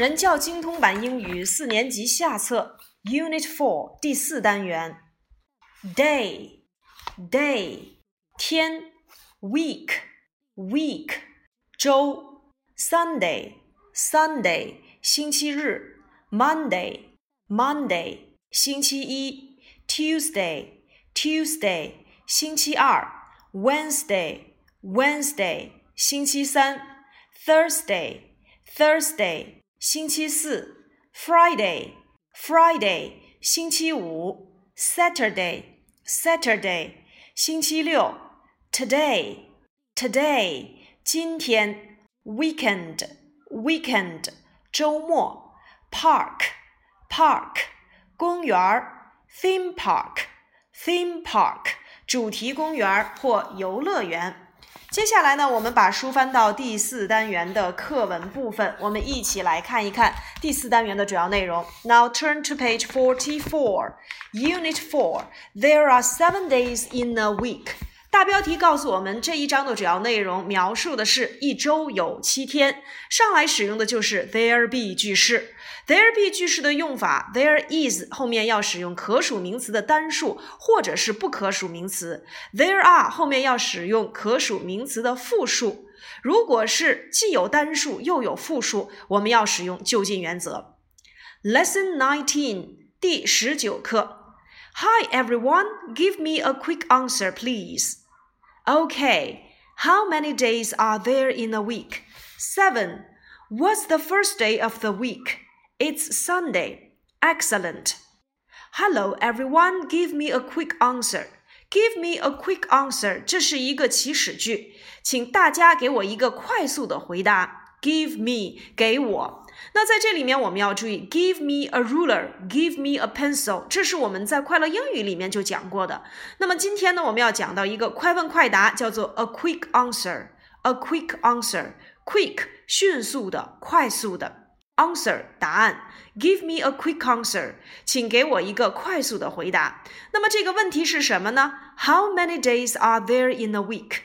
人教精通版英语四年级下册 Unit Four 第四单元 Day Day 天 Week Week 周 Sunday Sunday 星期日 Monday Monday 星期一 Tuesday Tuesday 星期二 Wednesday Wednesday 星期三 Thursday Thursday 星期四，Friday，Friday，星期五，Saturday，Saturday，星期六，Today，Today，今天，Weekend，Weekend，周末，Park，Park，公园儿，Theme Park，Theme Park，主题公园或游乐园。 接下来呢，我们把书翻到第四单元的课文部分，我们一起来看一看第四单元的主要内容。Now turn to page forty-four, Unit Four. There are seven days in a week. 大标题告诉我们，这一章的主要内容描述的是一周有七天。上来使用的就是 there be 句式。there be 句式的用法，there is 后面要使用可数名词的单数或者是不可数名词；there are 后面要使用可数名词的复数。如果是既有单数又有复数，我们要使用就近原则。Lesson nineteen 第十九课。Hi everyone, give me a quick answer, please. Okay, how many days are there in a week? Seven. What's the first day of the week? It's Sunday. Excellent. Hello, everyone. Give me a quick answer. Give me a quick answer. 这是一个祈使句，请大家给我一个快速的回答。Give me，给我。 那在这里面我们要注意，give me a ruler，give me a pencil，这是我们在快乐英语里面就讲过的。那么今天呢，我们要讲到一个快问快答，叫做 a quick answer，a quick answer，quick 迅速的、快速的。Answer 答案，Give me a quick answer，请给我一个快速的回答。那么这个问题是什么呢？How many days are there in a week？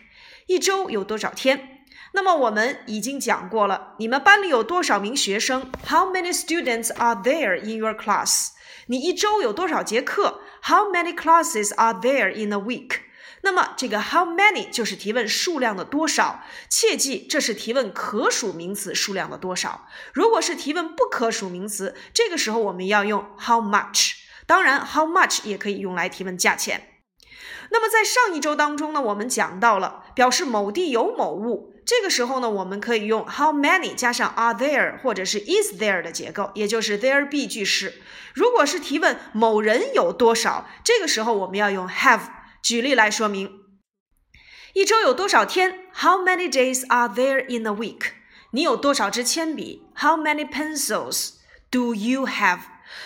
一周有多少天？那么我们已经讲过了，你们班里有多少名学生？How many students are there in your class？你一周有多少节课？How many classes are there in a week？那么这个 how many 就是提问数量的多少，切记这是提问可数名词数量的多少。如果是提问不可数名词，这个时候我们要用 how much。当然，how much 也可以用来提问价钱。那么在上一周当中呢，我们讲到了表示某地有某物。这个时候呢，我们可以用 how many 加上 are there 或者是 is there 的结构，也就是 there be 句式。如果是提问某人有多少，这个时候我们要用 have。举例来说明，一周有多少天？How many days are there in a week？你有多少支铅笔？How many pencils do you have？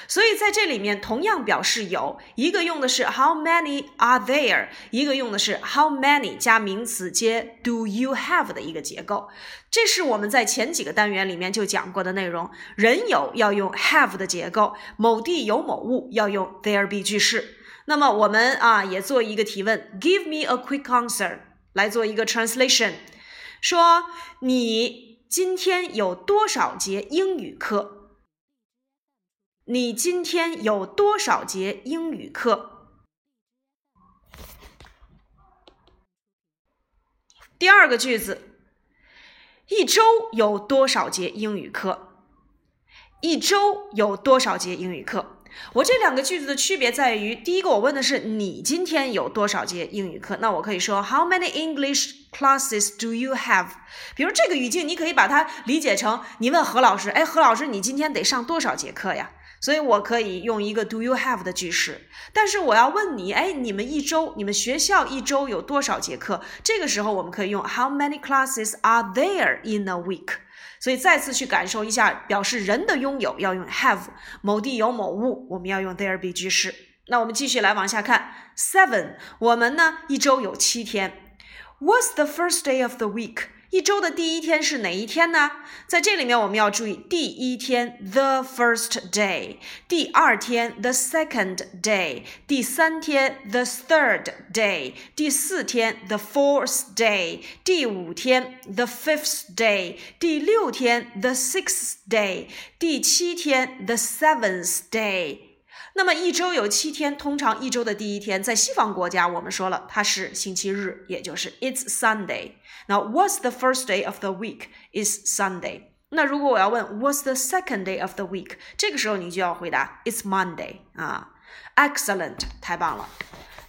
所以在这里面同样表示有一个用的是 How many are there，一个用的是 How many 加名词接 Do you have 的一个结构。这是我们在前几个单元里面就讲过的内容。人有要用 have 的结构，某地有某物要用 there be 句式。那么我们啊也做一个提问，Give me a quick answer，来做一个 translation，说你今天有多少节英语课？你今天有多少节英语课？第二个句子，一周有多少节英语课？一周有多少节英语课？我这两个句子的区别在于，第一个我问的是你今天有多少节英语课，那我可以说 How many English classes do you have？比如这个语境，你可以把它理解成你问何老师，哎，何老师，你今天得上多少节课呀？所以我可以用一个 Do you have 的句式，但是我要问你，哎，你们一周，你们学校一周有多少节课？这个时候我们可以用 How many classes are there in a week？所以再次去感受一下，表示人的拥有要用 have，某地有某物，我们要用 there be 句式。那我们继续来往下看，seven，我们呢一周有七天。What's the first day of the week？一周的第一天是哪一天呢？在这里面我们要注意，第一天 the first day，第二天 the second day，第三天 the third day，第四天 the fourth day，第五天 the fifth day，第六天 the sixth day，第七天 the seventh day。那么一周有七天，通常一周的第一天，在西方国家我们说了它是星期日，也就是 It's Sunday。那 What's the first day of the week is Sunday。那如果我要问 What's the second day of the week，这个时候你就要回答 It's Monday 啊，Excellent，太棒了。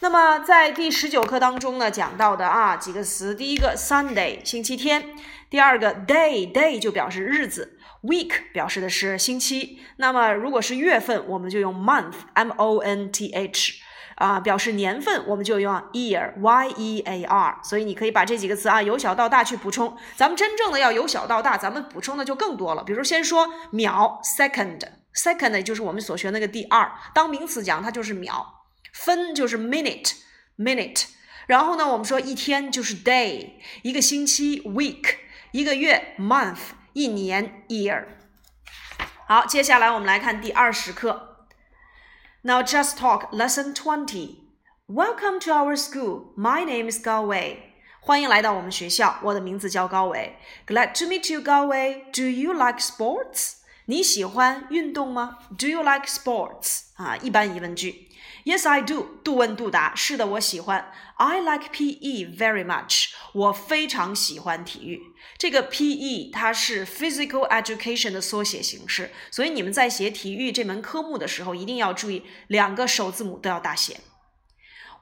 那么在第十九课当中呢，讲到的啊几个词，第一个 Sunday 星期天，第二个 day day 就表示日子。Week 表示的是星期，那么如果是月份，我们就用 month，m o n t h，啊，表示年份，我们就用 year，y e a r。所以你可以把这几个词啊由小到大去补充。咱们真正的要由小到大，咱们补充的就更多了。比如先说秒，second，second 就是我们所学那个第二，当名词讲它就是秒，分就是 minute，minute。然后呢，我们说一天就是 day，一个星期 week，一个月 month。一年 year。好，接下来我们来看第二十课。Now just talk lesson twenty. Welcome to our school. My name is Gao Wei. 欢迎来到我们学校，我的名字叫高伟。Glad to meet you, Gao Wei. Do you like sports? 你喜欢运动吗？Do you like sports? 啊，一般疑问句。 Yes, I do. 度问度答，是的，我喜欢。I like PE very much. 我非常喜欢体育。这个 PE 它是 Physical Education 的缩写形式，所以你们在写体育这门科目的时候，一定要注意两个首字母都要大写。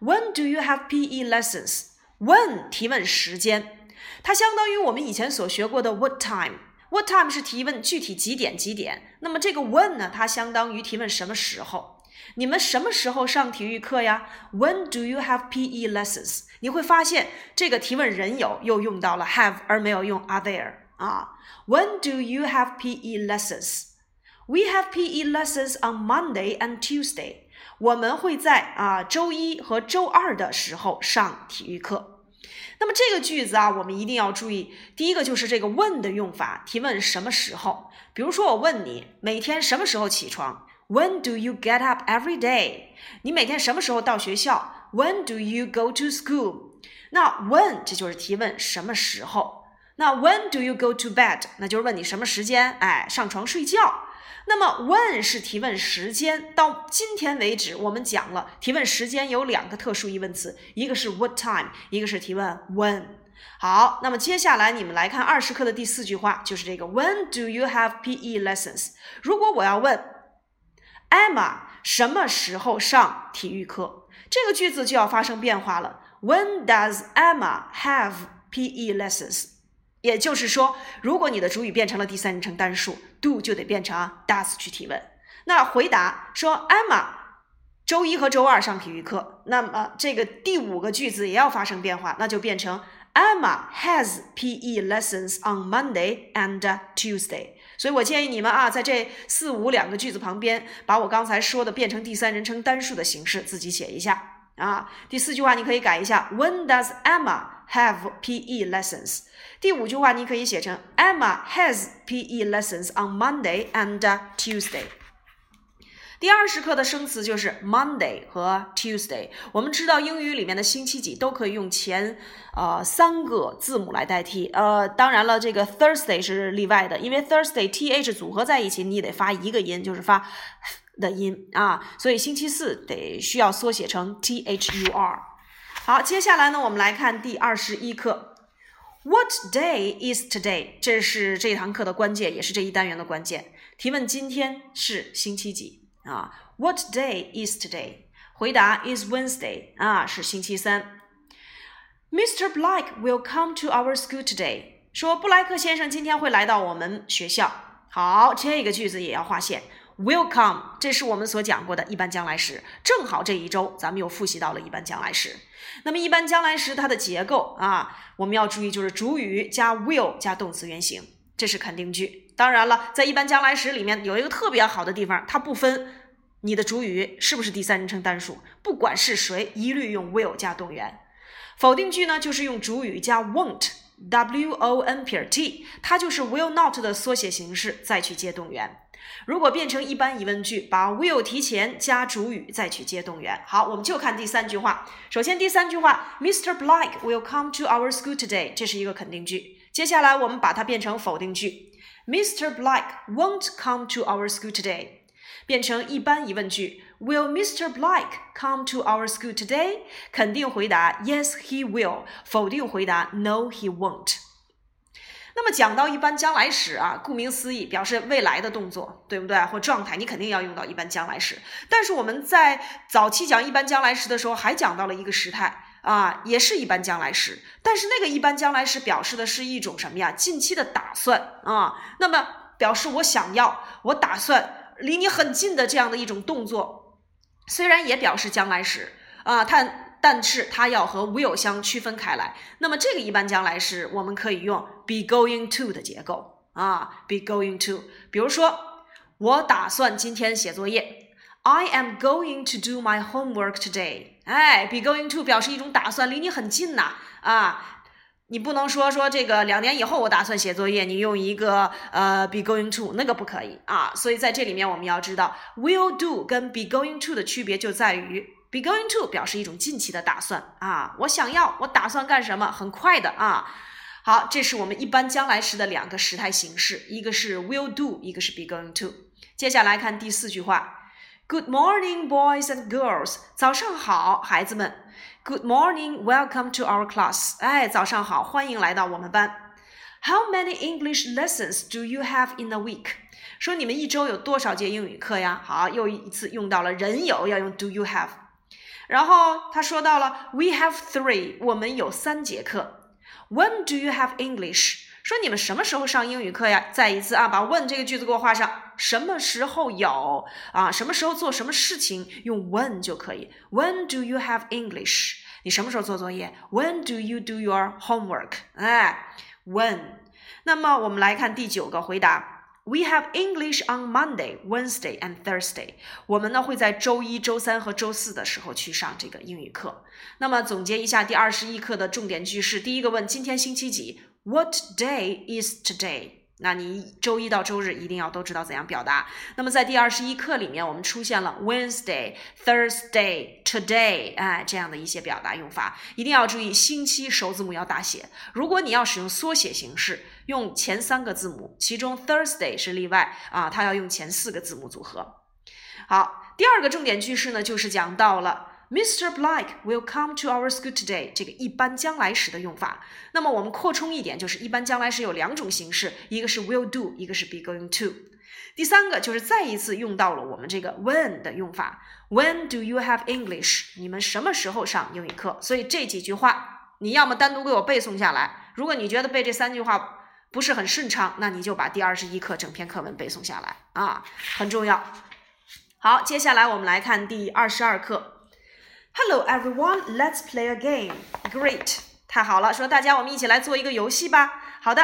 When do you have PE lessons? When 提问时间，它相当于我们以前所学过的 What time? What time 是提问具体几点几点，那么这个 When 呢，它相当于提问什么时候。你们什么时候上体育课呀？When do you have PE lessons？你会发现这个提问人有又用到了 have 而没有用 are there 啊。When do you have PE lessons？We have PE lessons on Monday and Tuesday。我们会在啊周一和周二的时候上体育课。那么这个句子啊，我们一定要注意，第一个就是这个 when 的用法，提问什么时候。比如说我问你每天什么时候起床？When do you get up every day？你每天什么时候到学校？When do you go to school？那 when 这就是提问什么时候。那 When do you go to bed？那就是问你什么时间哎上床睡觉。那么 when 是提问时间。到今天为止，我们讲了提问时间有两个特殊疑问词，一个是 what time，一个是提问 when。好，那么接下来你们来看二十课的第四句话，就是这个 When do you have PE lessons？如果我要问。Emma 什么时候上体育课？这个句子就要发生变化了。When does Emma have PE lessons？也就是说，如果你的主语变成了第三人称单数，do 就得变成 does 去提问。那回答说 Emma 周一和周二上体育课，那么这个第五个句子也要发生变化，那就变成 Emma has PE lessons on Monday and Tuesday。所以我建议你们啊，在这四五两个句子旁边，把我刚才说的变成第三人称单数的形式，自己写一下啊。第四句话你可以改一下，When does Emma have PE lessons？第五句话你可以写成，Emma has PE lessons on Monday and Tuesday。第二十课的生词就是 Monday 和 Tuesday。我们知道英语里面的星期几都可以用前呃三个字母来代替。呃，当然了，这个 Thursday 是例外的，因为 Thursday th 组合在一起，你得发一个音，就是发的音啊。所以星期四得需要缩写成 thur。好，接下来呢，我们来看第二十一课。What day is today？这是这堂课的关键，也是这一单元的关键。提问今天是星期几？啊，What day is today？回答 is Wednesday 啊，是星期三。Mr. Black will come to our school today。说布莱克先生今天会来到我们学校。好，这个句子也要划线。Will come，这是我们所讲过的一般将来时。正好这一周咱们又复习到了一般将来时。那么一般将来时它的结构啊，我们要注意就是主语加 will 加动词原形，这是肯定句。当然了，在一般将来时里面有一个特别好的地方，它不分。你的主语是不是第三人称单数？不管是谁，一律用 will 加动员。否定句呢，就是用主语加 won't w o n 撇 t，它就是 will not 的缩写形式，再去接动员。如果变成一般疑问句，把 will 提前加主语，再去接动员。好，我们就看第三句话。首先，第三句话，Mr. Black will come to our school today，这是一个肯定句。接下来，我们把它变成否定句，Mr. Black won't come to our school today，变成一般疑问句，Will Mr. Black come to our school today？肯定回答 Yes, he will。否定回答 No, he won't。那么讲到一般将来时啊，顾名思义，表示未来的动作，对不对？或状态，你肯定要用到一般将来时。但是我们在早期讲一般将来时的时候，还讲到了一个时态啊，也是一般将来时。但是那个一般将来时表示的是一种什么呀？近期的打算啊。那么表示我想要，我打算离你很近的这样的一种动作，虽然也表示将来时啊，但。但是它要和 will 相区分开来。那么这个一般将来时，我们可以用 be going to 的结构啊，be going to。比如说，我打算今天写作业。I am going to do my homework today。哎，be going to 表示一种打算，离你很近呐啊。你不能说说这个两年以后我打算写作业，你用一个呃 be going to 那个不可以啊。所以在这里面我们要知道 will do 跟 be going to 的区别就在于。Be going to 表示一种近期的打算啊，我想要，我打算干什么？很快的啊。好，这是我们一般将来时的两个时态形式，一个是 will do，一个是 be going to。接下来看第四句话，Good morning, boys and girls。早上好，孩子们。Good morning, welcome to our class。哎，早上好，欢迎来到我们班。How many English lessons do you have in a week？说你们一周有多少节英语课呀？好，又一次用到了人有，要用 do you have。然后他说到了，We have three，我们有三节课。When do you have English？说你们什么时候上英语课呀？再一次啊，把 when 这个句子给我画上。什么时候有啊？什么时候做什么事情？用 when 就可以。When do you have English？你什么时候做作业？When do you do your homework？哎，when。那么我们来看第九个回答。We have English on Monday, Wednesday, and Thursday。我们呢会在周一周三和周四的时候去上这个英语课。那么总结一下第二十一课的重点句式：第一个问今天星期几？What day is today？那你周一到周日一定要都知道怎样表达。那么在第二十一课里面，我们出现了 Wednesday、Thursday、Today，哎，这样的一些表达用法，一定要注意星期首字母要大写。如果你要使用缩写形式，用前三个字母，其中 Thursday 是例外啊，它要用前四个字母组合。好，第二个重点句式呢，就是讲到了。Mr. Black will come to our school today。这个一般将来时的用法。那么我们扩充一点，就是一般将来时有两种形式，一个是 will do，一个是 be going to。第三个就是再一次用到了我们这个 when 的用法。When do you have English？你们什么时候上英语课？所以这几句话你要么单独给我背诵下来。如果你觉得背这三句话不是很顺畅，那你就把第二十一课整篇课文背诵下来啊，很重要。好，接下来我们来看第二十二课。Hello everyone, let's play a game. Great，太好了，说大家我们一起来做一个游戏吧。好的，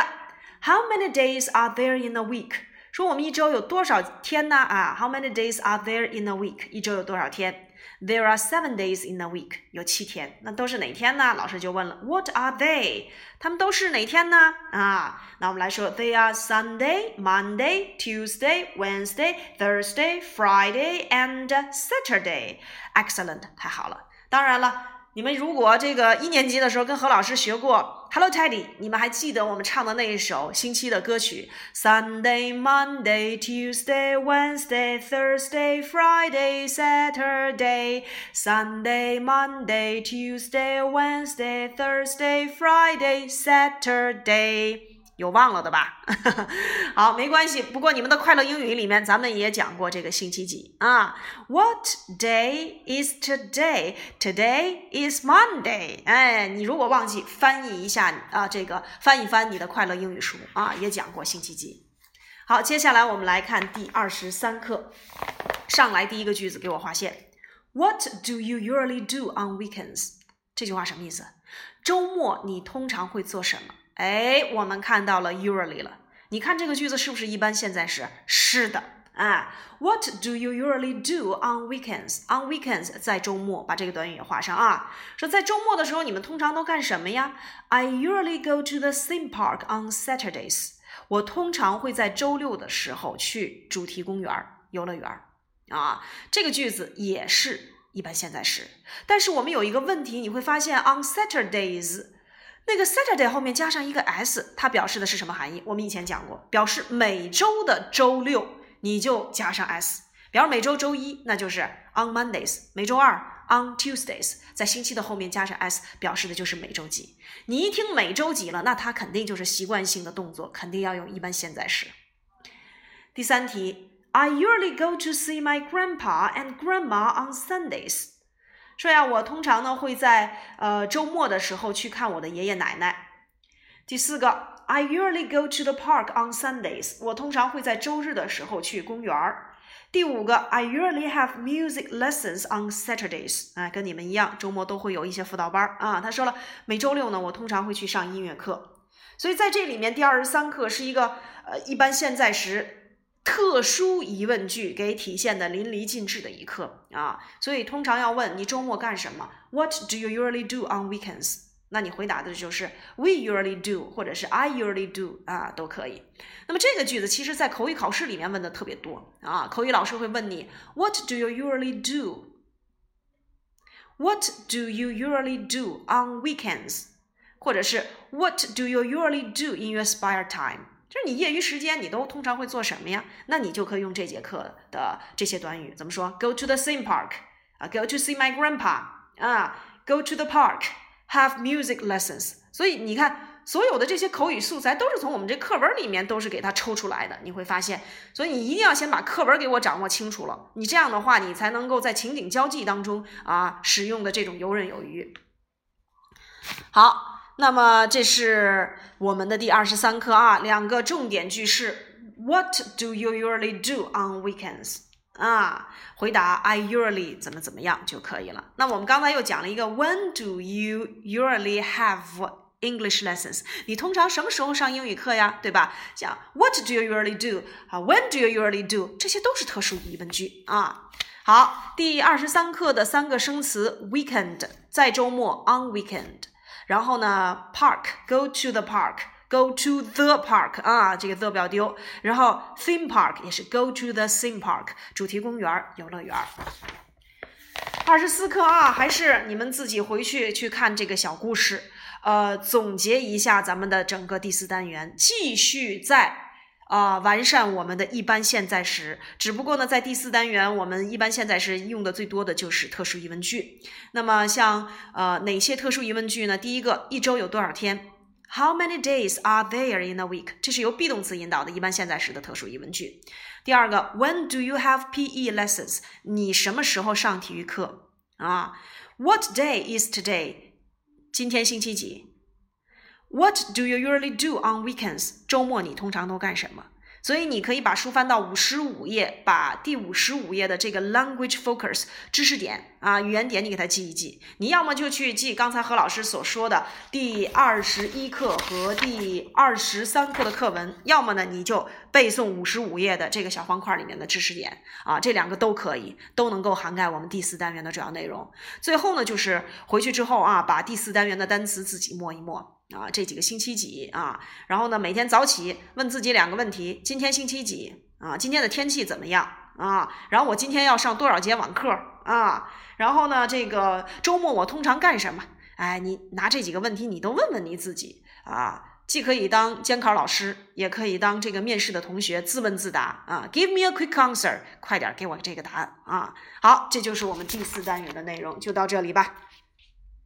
How many days are there in a week？说我们一周有多少天呢？啊，How many days are there in a week？一周有多少天 ？There are seven days in a week，有七天。那都是哪天呢？老师就问了，What are they？他们都是哪天呢？啊，那我们来说，They are Sunday, Monday, Tuesday, Wednesday, Thursday, Friday, and Saturday. Excellent，太好了。当然了。 你们如果这个一年级的时候跟何老师学过《Hello Teddy》，你们还记得我们唱的那一首星期的歌曲？Sunday, Monday, Tuesday, Wednesday, Thursday, Friday, Saturday. Sunday, Monday, Tuesday, Wednesday, Thursday, Friday, Saturday. 有忘了的吧？好，没关系。不过你们的快乐英语里面，咱们也讲过这个星期几啊？What day is today? Today is Monday。哎，你如果忘记，翻译一下啊，这个翻一翻你的快乐英语书啊，也讲过星期几。好，接下来我们来看第二十三课。上来第一个句子，给我划线。What do you usually do on weekends？这句话什么意思？周末你通常会做什么？哎，我们看到了 usually 了。你看这个句子是不是一般现在时？是的啊，What do you usually do on weekends? On weekends 在周末，把这个短语也画上啊。说在周末的时候，你们通常都干什么呀？I usually go to the theme park on Saturdays. 我通常会在周六的时候去主题公园、游乐园啊。这个句子也是一般现在时，但是我们有一个问题，你会发现 on Saturdays 那个 Saturday 后面加上一个 s，它表示的是什么含义？我们以前讲过，表示每周的周六。你就加上 s，比如每周周一，那就是 on Mondays；每周二 on Tuesdays，在星期的后面加上 s，表示的就是每周几。你一听每周几了，那它肯定就是习惯性的动作，肯定要用一般现在时。第三题，I usually go to see my grandpa and grandma on Sundays。说呀，我通常呢会在呃周末的时候去看我的爷爷奶奶。第四个。I usually go to the park on Sundays。我通常会在周日的时候去公园儿。第五个，I usually have music lessons on Saturdays。啊，跟你们一样，周末都会有一些辅导班啊。他说了，每周六呢，我通常会去上音乐课。所以在这里面，第二十三课是一个呃一般现在时特殊疑问句给体现的淋漓尽致的一刻啊。所以通常要问你周末干什么？What do you usually do on weekends？那你回答的就是 we usually do，或者是 I usually do 啊，都可以。那么这个句子其实在口语考试里面问的特别多啊，口语老师会问你 What do you usually do？What do you usually do on weekends？或者是 What do you usually do in your spare time？就是你业余时间你都通常会做什么呀？那你就可以用这节课的这些短语怎么说？Go to the theme park 啊，Go to see my grandpa 啊，Go to the park。Have music lessons，所以你看，所有的这些口语素材都是从我们这课文里面都是给它抽出来的。你会发现，所以你一定要先把课文给我掌握清楚了，你这样的话，你才能够在情景交际当中啊使用的这种游刃有余。好，那么这是我们的第二十三课啊，两个重点句式：What do you usually do on weekends？啊，回答 I usually 怎么怎么样就可以了。那我们刚才又讲了一个 When do you usually have English lessons？你通常什么时候上英语课呀？对吧？讲 What do you usually do？啊，When do you usually do？这些都是特殊疑问句啊。好，第二十三课的三个生词 weekend 在周末 on weekend，然后呢 park go to the park。Go to the park 啊，这个 the 不要丢。然后 theme park 也是 go to the theme park 主题公园、游乐园。二十四课啊，还是你们自己回去去看这个小故事，呃，总结一下咱们的整个第四单元，继续在啊完善我们的一般现在时。只不过呢，在第四单元，我们一般现在时用的最多的就是特殊疑问句。那么像呃哪些特殊疑问句呢？第一个，一周有多少天？How many days are there in a week？这是由 be 动词引导的一般现在时的特殊疑问句。第二个，When do you have PE lessons？你什么时候上体育课啊？What day is today？今天星期几？What do you usually do on weekends？周末你通常都干什么？所以你可以把书翻到五十五页，把第五十五页的这个 language focus 知识点啊语言点你给它记一记。你要么就去记刚才何老师所说的第二十一课和第二十三课的课文，要么呢你就背诵五十五页的这个小方块里面的知识点啊，这两个都可以，都能够涵盖我们第四单元的主要内容。最后呢，就是回去之后啊，把第四单元的单词自己默一默。啊，这几个星期几啊？然后呢，每天早起问自己两个问题：今天星期几啊？今天的天气怎么样啊？然后我今天要上多少节网课啊？然后呢，这个周末我通常干什么？哎，你拿这几个问题，你都问问你自己啊，既可以当监考老师，也可以当这个面试的同学自问自答啊。Give me a quick answer，快点给我这个答案啊！好，这就是我们第四单元的内容，就到这里吧。